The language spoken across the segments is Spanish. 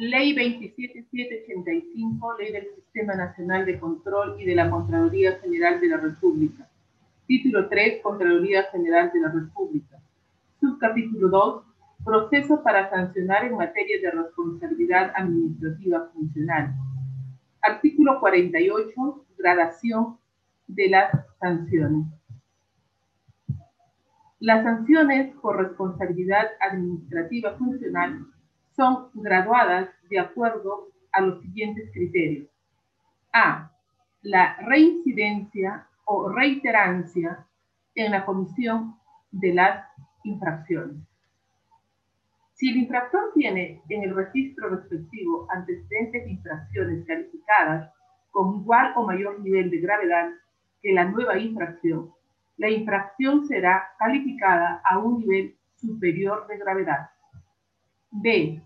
Ley 27785, Ley del Sistema Nacional de Control y de la Contraloría General de la República. Título 3, Contraloría General de la República. Subcapítulo 2, Proceso para sancionar en materia de responsabilidad administrativa funcional. Artículo 48, Gradación de las sanciones. Las sanciones por responsabilidad administrativa funcional son graduadas de acuerdo a los siguientes criterios. A. La reincidencia o reiterancia en la comisión de las infracciones. Si el infractor tiene en el registro respectivo antecedentes de infracciones calificadas con igual o mayor nivel de gravedad que la nueva infracción, la infracción será calificada a un nivel superior de gravedad. B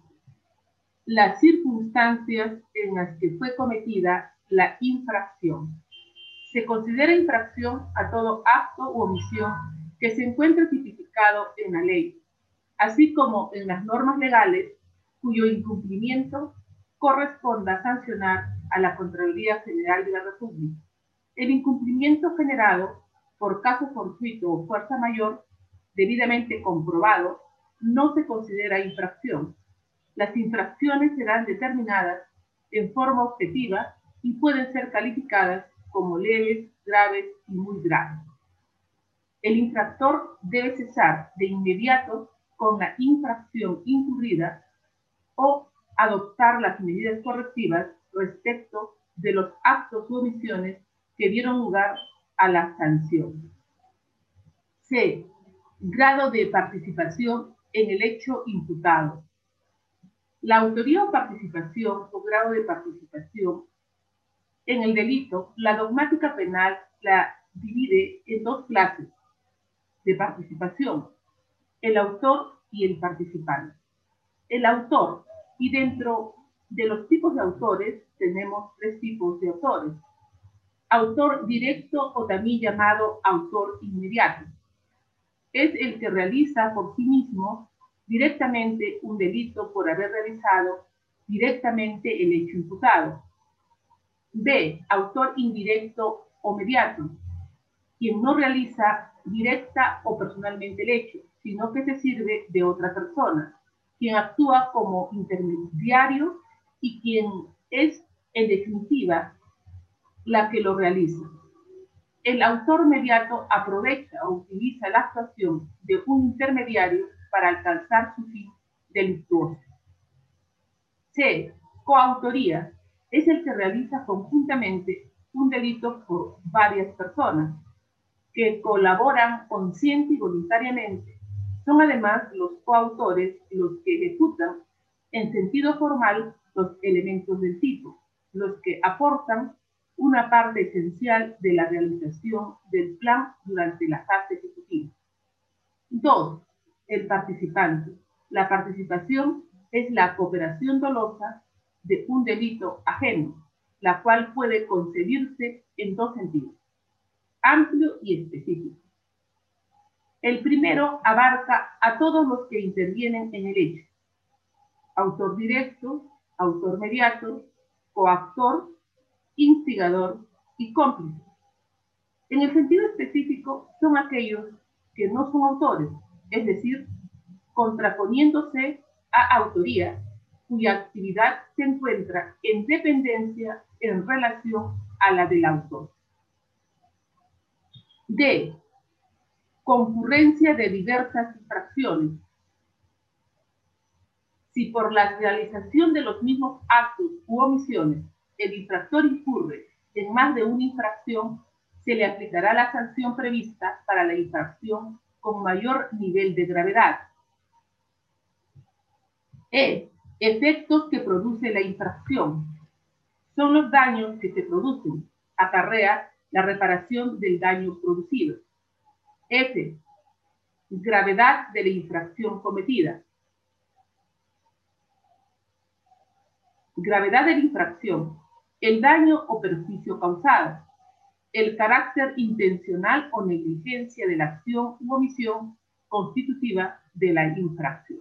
las circunstancias en las que fue cometida la infracción. Se considera infracción a todo acto u omisión que se encuentre tipificado en la ley, así como en las normas legales cuyo incumplimiento corresponda sancionar a la Contraloría General de la República. El incumplimiento generado por caso fortuito o fuerza mayor, debidamente comprobado, no se considera infracción, las infracciones serán determinadas en forma objetiva y pueden ser calificadas como leves, graves y muy graves. El infractor debe cesar de inmediato con la infracción incurrida o adoptar las medidas correctivas respecto de los actos u omisiones que dieron lugar a la sanción. C. Grado de participación en el hecho imputado. La autoría o participación o grado de participación en el delito, la dogmática penal la divide en dos clases de participación, el autor y el participante. El autor, y dentro de los tipos de autores tenemos tres tipos de autores. Autor directo o también llamado autor inmediato. Es el que realiza por sí mismo directamente un delito por haber realizado directamente el hecho imputado. B. Autor indirecto o mediato, quien no realiza directa o personalmente el hecho, sino que se sirve de otra persona, quien actúa como intermediario y quien es, en definitiva, la que lo realiza. El autor mediato aprovecha o utiliza la actuación de un intermediario para alcanzar su fin delictuoso. C. Coautoría. Es el que realiza conjuntamente un delito por varias personas que colaboran consciente y voluntariamente. Son además los coautores los que ejecutan en sentido formal los elementos del tipo, los que aportan una parte esencial de la realización del plan durante la fase ejecutiva. 2 el participante. La participación es la cooperación dolosa de un delito ajeno, la cual puede concebirse en dos sentidos, amplio y específico. El primero abarca a todos los que intervienen en el hecho, autor directo, autor mediato, coactor, instigador y cómplice. En el sentido específico son aquellos que no son autores, es decir, contraponiéndose a autoría cuya actividad se encuentra en dependencia en relación a la del autor. D. Concurrencia de diversas infracciones. Si por la realización de los mismos actos u omisiones el infractor incurre en más de una infracción, se le aplicará la sanción prevista para la infracción con mayor nivel de gravedad. E. Efectos que produce la infracción. Son los daños que se producen. Acarrea la reparación del daño producido. F. Gravedad de la infracción cometida. Gravedad de la infracción. El daño o perjuicio causado el carácter intencional o negligencia de la acción u omisión constitutiva de la infracción.